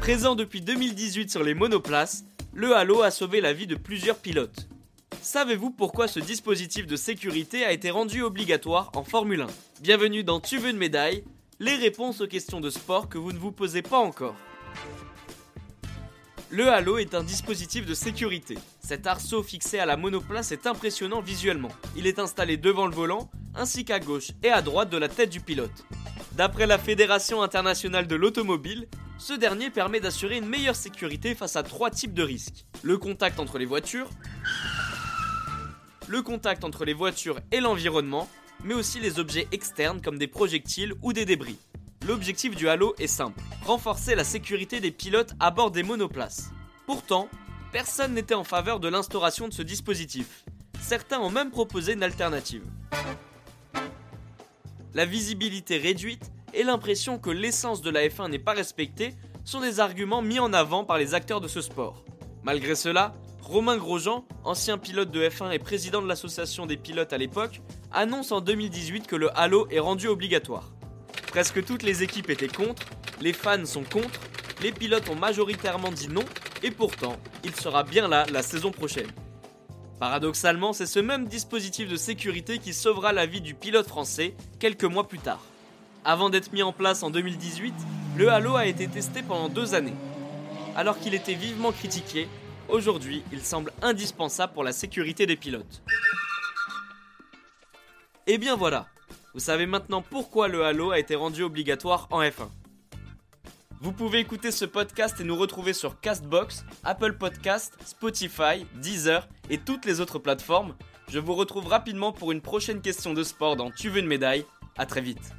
Présent depuis 2018 sur les monoplaces, le Halo a sauvé la vie de plusieurs pilotes. Savez-vous pourquoi ce dispositif de sécurité a été rendu obligatoire en Formule 1 Bienvenue dans Tu veux une médaille? Les réponses aux questions de sport que vous ne vous posez pas encore. Le halo est un dispositif de sécurité. Cet arceau fixé à la monoplace est impressionnant visuellement. Il est installé devant le volant, ainsi qu'à gauche et à droite de la tête du pilote. D'après la Fédération internationale de l'automobile, ce dernier permet d'assurer une meilleure sécurité face à trois types de risques. Le contact entre les voitures, le contact entre les voitures et l'environnement, mais aussi les objets externes comme des projectiles ou des débris. L'objectif du Halo est simple, renforcer la sécurité des pilotes à bord des monoplaces. Pourtant, personne n'était en faveur de l'instauration de ce dispositif. Certains ont même proposé une alternative. La visibilité réduite et l'impression que l'essence de la F1 n'est pas respectée sont des arguments mis en avant par les acteurs de ce sport. Malgré cela, Romain Grosjean, ancien pilote de F1 et président de l'association des pilotes à l'époque, annonce en 2018 que le halo est rendu obligatoire. Presque toutes les équipes étaient contre, les fans sont contre, les pilotes ont majoritairement dit non, et pourtant, il sera bien là la saison prochaine. Paradoxalement, c'est ce même dispositif de sécurité qui sauvera la vie du pilote français quelques mois plus tard. Avant d'être mis en place en 2018, le Halo a été testé pendant deux années. Alors qu'il était vivement critiqué, Aujourd'hui, il semble indispensable pour la sécurité des pilotes. Et bien voilà, vous savez maintenant pourquoi le Halo a été rendu obligatoire en F1. Vous pouvez écouter ce podcast et nous retrouver sur Castbox, Apple Podcast, Spotify, Deezer et toutes les autres plateformes. Je vous retrouve rapidement pour une prochaine question de sport dans Tu veux une médaille. A très vite.